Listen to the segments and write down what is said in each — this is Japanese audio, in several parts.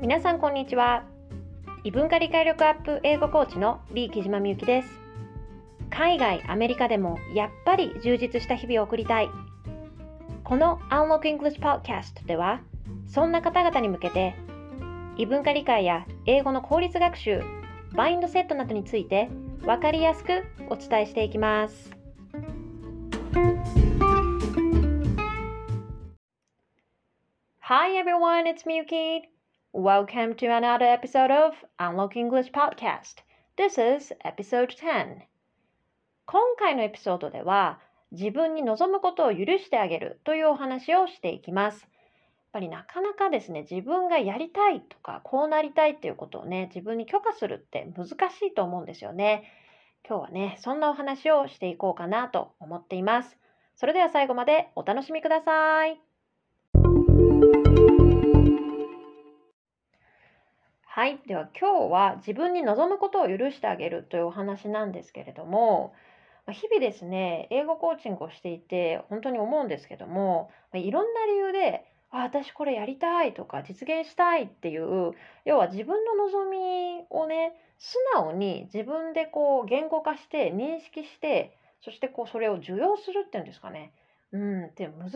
皆さんこんにちは。異文化理解力アップ英語コーチのリー木島みゆきです。海外アメリカでもやっぱり充実した日々を送りたい。この Unlock English Podcast ではそんな方々に向けて異文化理解や英語の効率学習マインドセットなどについて分かりやすくお伝えしていきます。Hi everyone, it's Miyuki. Welcome to another episode of Unlock English Podcast. This is episode 10. 今回のエピソードでは自分に望むことを許してあげるというお話をしていきます。やっぱりなかなかですね、自分がやりたいとかこうなりたいっていうことをね、自分に許可するって難しいと思うんですよね。今日はね、そんなお話をしていこうかなと思っています。それでは最後までお楽しみください。はい。では今日は自分に望むことを許してあげるというお話なんですけれども、日々ですね、英語コーチングをしていて本当に思うんですけども、いろんな理由で、あ、私これやりたいとか実現したいっていう、要は自分の望みをね、素直に自分でこう言語化して認識して、そしてこうそれを受容するっていうんですかね。うん、って難し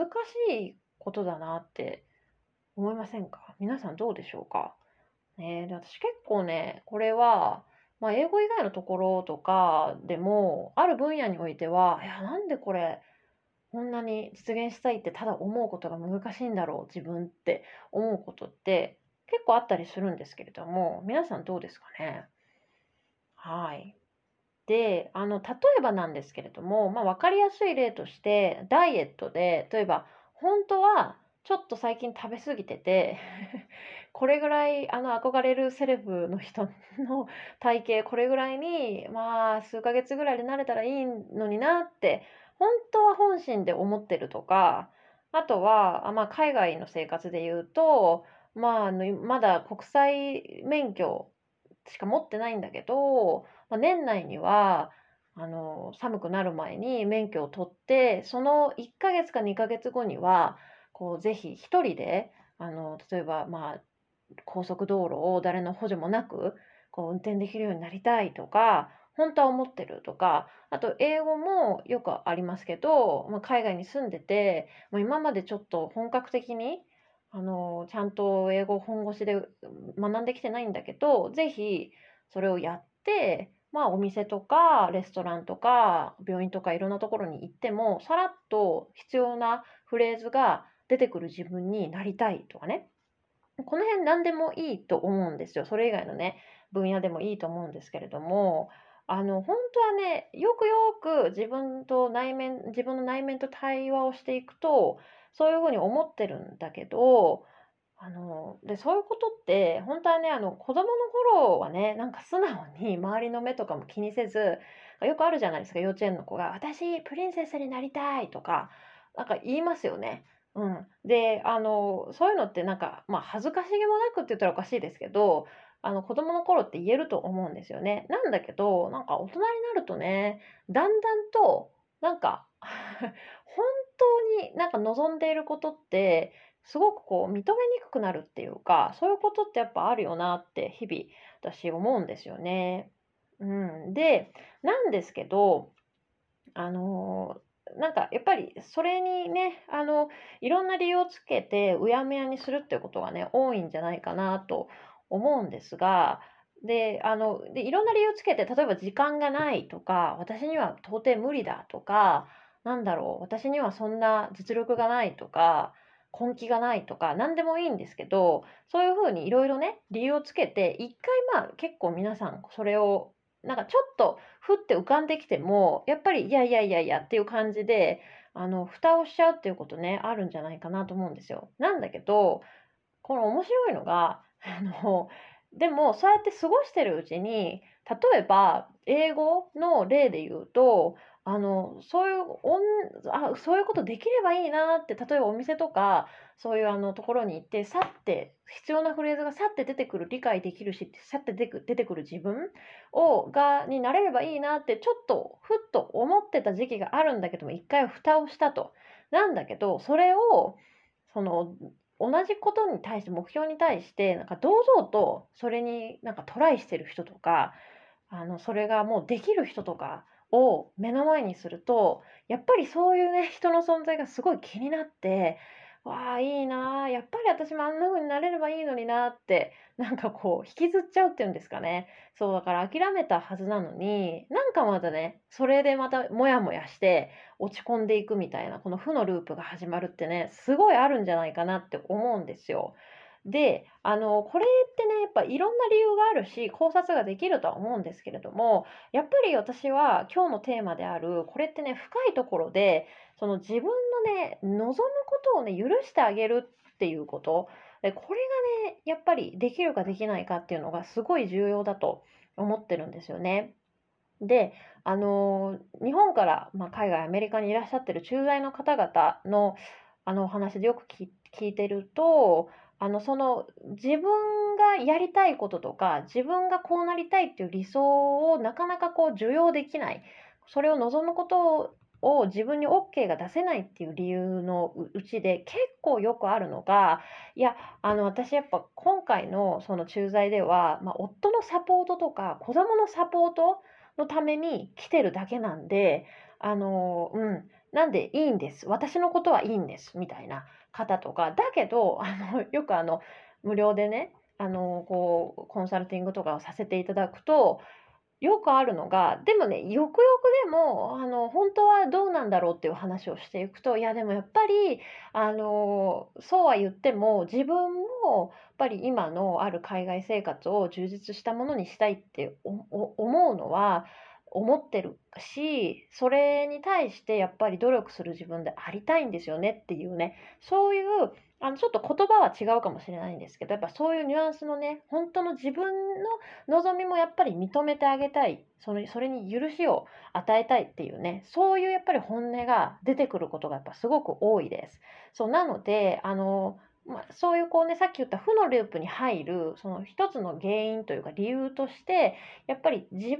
いことだなって思いませんか？皆さんどうでしょうか？ね、で私結構ね、これは、まあ、英語以外のところとかでも、ある分野においては、いや、なんでこれ、こんなに実現したいってただ思うことが難しいんだろう、自分って思うことって結構あったりするんですけれども、皆さんどうですかね？はい。で、あの、例えばなんですけれども、まあ、わかりやすい例として、ダイエットで、例えば、本当はちょっと最近食べ過ぎててこれぐらいあの憧れるセレブの人の体型これぐらいにまあ数ヶ月ぐらいで慣れたらいいのになって本当は本心で思ってるとかあとはあ、まあ、海外の生活で言うと、まあ、まだ国際免許しか持ってないんだけど、まあ、年内にはあの寒くなる前に免許を取ってその1ヶ月か2ヶ月後にはこうぜひ一人であの例えばまあ高速道路を誰の補助もなくこう運転できるようになりたいとか本当は思ってるとかあと英語もよくありますけど、まあ、海外に住んでて、まあ、今までちょっと本格的にあのちゃんと英語本腰で学んできてないんだけどぜひそれをやってまあお店とかレストランとか病院とかいろんなところに行ってもさらっと必要なフレーズが出てくる自分になりたいとかね。この辺何でもいいと思うんですよ。それ以外のね、分野でもいいと思うんですけれども、あの、本当はね、よくよく自分と内面、自分の内面と対話をしていくと、そういうふうに思ってるんだけど、あの、で、そういうことって、本当はね、あの、子供の頃はね、なんか素直に周りの目とかも気にせず、よくあるじゃないですか、幼稚園の子が、私、プリンセスになりたいとか、なんか言いますよね。うん。で、あの、そういうのってなんか、まあ、恥ずかしげもなくって言ったらおかしいですけど、あの、子供の頃って言えると思うんですよね。なんだけど、なんか大人になるとね、だんだんと、なんか 本当になんか望んでいることって、すごくこう認めにくくなるっていうか、そういうことってやっぱあるよなって日々私思うんですよね。うん。で、なんですけど、あのなんかやっぱりそれにね、あの、いろんな理由をつけてうやむやにするっていうことがね、多いんじゃないかなと思うんですが、で、あの、で、いろんな理由をつけて、例えば時間がないとか、私には到底無理だとか、なんだろう、私にはそんな実力がないとか、根気がないとか、何でもいいんですけど、そういうふうにいろいろね、理由をつけて、一回まあ結構皆さんそれをなんかちょっとふって浮かんできても、やっぱりいやいやいやいやっていう感じで、あの、蓋をしちゃうっていうことね、あるんじゃないかなと思うんですよ。なんだけど、この面白いのが、あの、でもそうやって過ごしてるうちに、例えば英語の例で言うと、あの、そういうおんあ、そういうことできればいいなって、例えばお店とか、そういうあのところに行って、さって必要なフレーズがさって出てくる、理解できるし、さって出てく出てくる自分をがになれればいいなって、ちょっとふっと思ってた時期があるんだけども、一回蓋をしたと。なんだけど、それを、その、同じことに対して目標に対してなんか堂々とそれになんかトライしてる人とかあのそれがもうできる人とかを目の前にするとやっぱりそういうね人の存在がすごい気になってわあいいなやっぱり私もあんな風になれればいいのになってなんかこう引きずっちゃうっていうんですかねそうだから諦めたはずなのになんかまたねそれでまたモヤモヤして落ち込んでいくみたいなこの負のループが始まるってねすごいあるんじゃないかなって思うんですよ。で、あの、これってね、やっぱいろんな理由があるし、考察ができるとは思うんですけれども、やっぱり私は今日のテーマである、これってね、深いところで、その自分のね、望むことをね、許してあげるっていうこと、でこれがね、やっぱりできるかできないかっていうのがすごい重要だと思ってるんですよね。で、あの日本から、まあ、海外、アメリカにいらっしゃってる駐在の方々のあのお話でよく聞いてると、あのその自分がやりたいこととか自分がこうなりたいっていう理想をなかなかこう受容できないそれを望むことを自分に OK が出せないっていう理由のうちで結構よくあるのがいやあの私やっぱ今回のその駐在では、まあ、夫のサポートとか子供のサポートのために来てるだけなんであのうんなんでいいんです？私のことはいいんですみたいな方とか、だけど、あの、よくあの、無料でね、あの、こう、コンサルティングとかをさせていただくと、よくあるのが、でもね、よくよくでも、あの、本当はどうなんだろうっていう話をしていくと、いや、でもやっぱり、あの、そうは言っても、自分も、やっぱり今のある海外生活を充実したものにしたいって思うのは、思ってるし、それに対してやっぱり努力する自分でありたいんですよねっていうね、そういう、あのちょっと言葉は違うかもしれないんですけど、やっぱそういうニュアンスのね、本当の自分の望みもやっぱり認めてあげたい、そのそれに許しを与えたいっていうね、そういうやっぱり本音が出てくることがやっぱすごく多いです。そうなので、あの、まあ、そういうこうねさっき言った負のループに入るその一つの原因というか理由としてやっぱり自分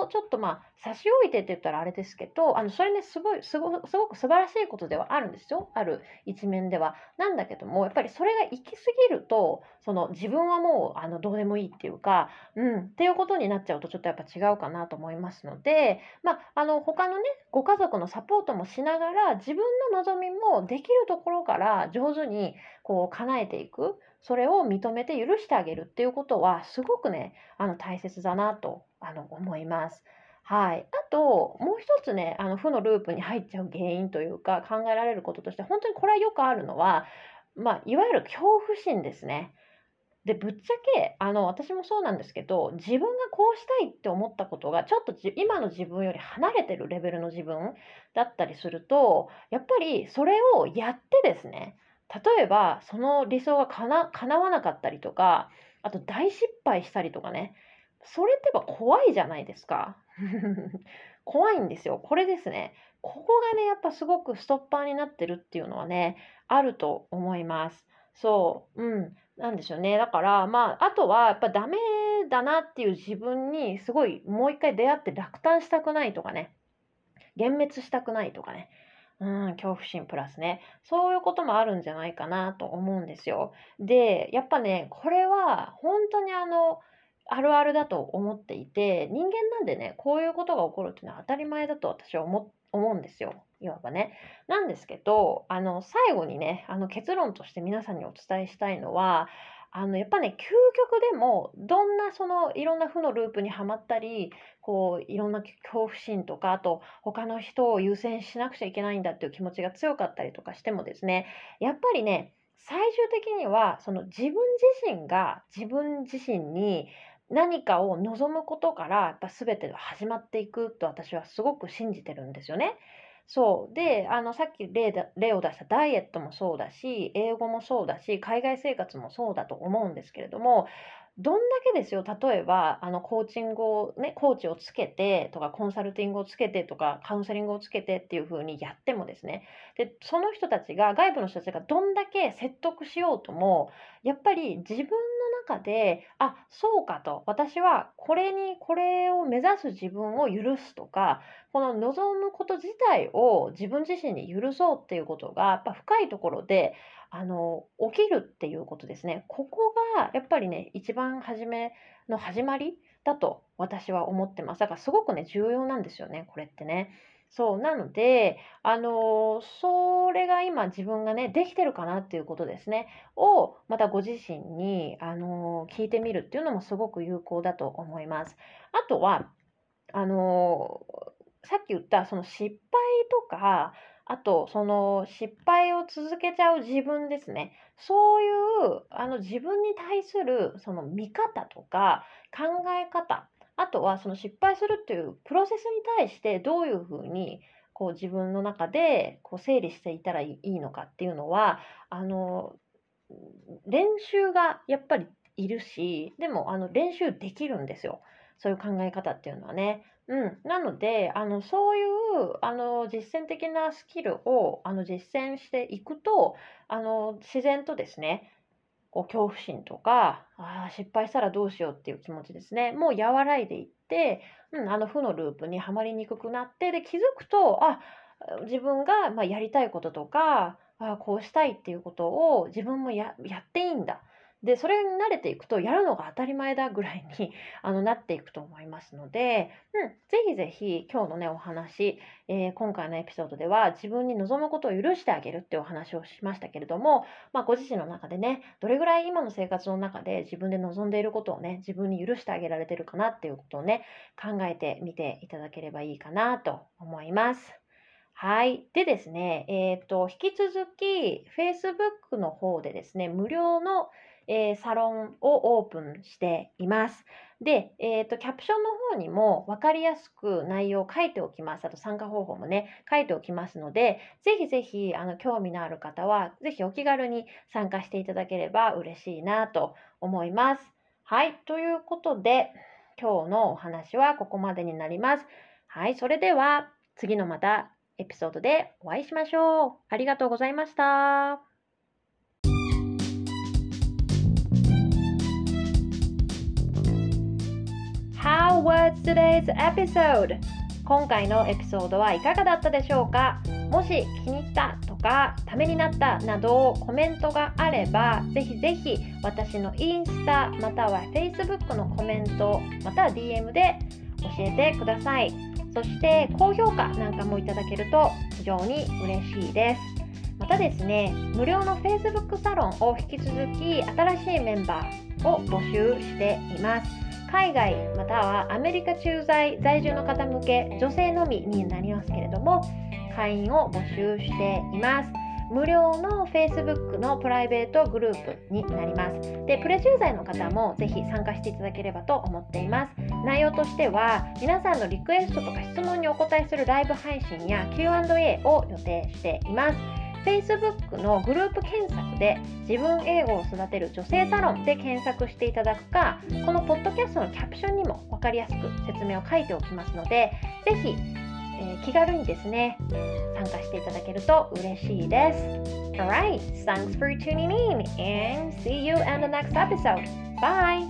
をちょっとまあ差し置いてって言ったらあれですけどあのそれねすごいすごすごく素晴らしいことではあるんですよある一面では。なんだけどもやっぱりそれが行き過ぎるとその自分はもうあのどうでもいいっていうか、うん、っていうことになっちゃうとちょっとやっぱ違うかなと思いますので、まあ、あの他のねご家族のサポートもしながら自分の望みもできるところから上手にこう叶えていくそれを認めて許してあげるっていうことはすごくねあの大切だなとあの思います。はい、あともう一つねあの負のループに入っちゃう原因というか考えられることとして本当にこれはよくあるのは、まあ、いわゆる恐怖心ですね。でぶっちゃけあの私もそうなんですけど自分がこうしたいって思ったことがちょっと今の自分より離れてるレベルの自分だったりするとやっぱりそれをやってですね例えばその理想がかな叶わなかったりとかあと大失敗したりとかねそれってやっぱ怖いじゃないですか。怖いんですよ。これですねここがねやっぱすごくストッパーになってるっていうのはねあると思います。そううん。なんでしょうねだからまああとはやっぱダメだなっていう自分にすごいもう一回出会って落胆したくないとかね幻滅したくないとかねうん、恐怖心プラスね。そういうこともあるんじゃないかなと思うんですよ。で、やっぱね、これは本当にあの、あるあるだと思っていて、人間なんでね、こういうことが起こるっていうのは当たり前だと私は思って思うんですよ。いわばね。なんですけど、あの、最後にね、あの結論として皆さんにお伝えしたいのは、あのやっぱね究極でもどんなそのいろんな負のループにはまったりこういろんな恐怖心とかあと他の人を優先しなくちゃいけないんだっていう気持ちが強かったりとかしてもですねやっぱりね最終的にはその自分自身が自分自身に何かを望むことからやっぱ全てが始まっていくと私はすごく信じてるんですよね。そう。で、あの、さっき例だ例を出したダイエットもそうだし、英語もそうだし、海外生活もそうだと思うんですけれども、どんだけですよ、例えば、あの、コーチングをね、コーチをつけてとか、コンサルティングをつけてとか、カウンセリングをつけてっていう風にやってもですね、で、その人たちが、外部の人たちがどんだけ説得しようとも、やっぱり自分の中で、あ、そうかと、私はこれに、これを目指す自分を許すとか、この望むこと自体を自分自身に許そうっていうことが、やっぱ深いところで、あの起きるっていうことですね。ここがやっぱりね、一番初めの始まりだと私は思ってます。だからすごくね、重要なんですよね、これってね。そう、なので、あの、それが今自分がね、できてるかなっていうことですね、を、またご自身に、あの、聞いてみるっていうのもすごく有効だと思います。あとは、あの、さっき言ったその失敗とか、あと、その失敗を続けちゃう自分ですね。そういうあの自分に対するその見方とか考え方、あとはその失敗するっていうプロセスに対してどういうふうにこう自分の中でこう整理していたらいいのかっていうのは、あの練習がやっぱりいるし、でもあの練習できるんですよ。そういう考え方っていうのはね。うん、なのであのそういうあの実践的なスキルをあの実践していくとあの自然とですねこう恐怖心とかあ失敗したらどうしようっていう気持ちですねもう和らいでいって、うん、あの負のループにはまりにくくなってで気づくとあ自分がまやりたいこととかあこうしたいっていうことを自分もやっていいんだ。で、それに慣れていくと、やるのが当たり前だぐらいに あのなっていくと思いますので、うん、ぜひぜひ今日のね、お話、えー、今回のエピソードでは自分に望むことを許してあげるっていうお話をしましたけれども、まあ、ご自身の中でね、どれぐらい今の生活の中で自分で望んでいることをね、自分に許してあげられてるかなっていうことをね、考えてみていただければいいかなと思います。はい。でですね、えっ、ー、と、引き続き、Facebook の方でですね、無料のえー、サロンをオープンしています。で、えーと、キャプションの方にも分かりやすく内容を書いておきます。あと参加方法もね、書いておきますので、ぜひぜひあの興味のある方は、ぜひお気軽に参加していただければ嬉しいなと思います。はい。ということで、今日のお話はここまでになります。はい。それでは、次のまたエピソードでお会いしましょう。ありがとうございました。Today's episode? 今回のエピソードはいかがだったでしょうか？もし気に入ったとかためになったなどコメントがあればぜひぜひ私のインスタまたは Facebook のコメントまたは DM で教えてください。そして高評価なんかもいただけると非常に嬉しいです。またですね無料の Facebook サロンを引き続き新しいメンバーを募集しています。海外またはアメリカ駐在在住の方向け女性のみになりますけれども会員を募集しています。無料の Facebook のプライベートグループになります。でプレ駐在の方もぜひ参加していただければと思っています。内容としては皆さんのリクエストとか質問にお答えするライブ配信や Q&A を予定しています。Facebook のグループ検索で自分英語を育てる女性サロンで検索していただくかこのポッドキャストのキャプションにも分かりやすく説明を書いておきますのでぜひ、えー、気軽にですね参加していただけると嬉しいです Alright, thanks for tuning in and see you in the next episode. Bye!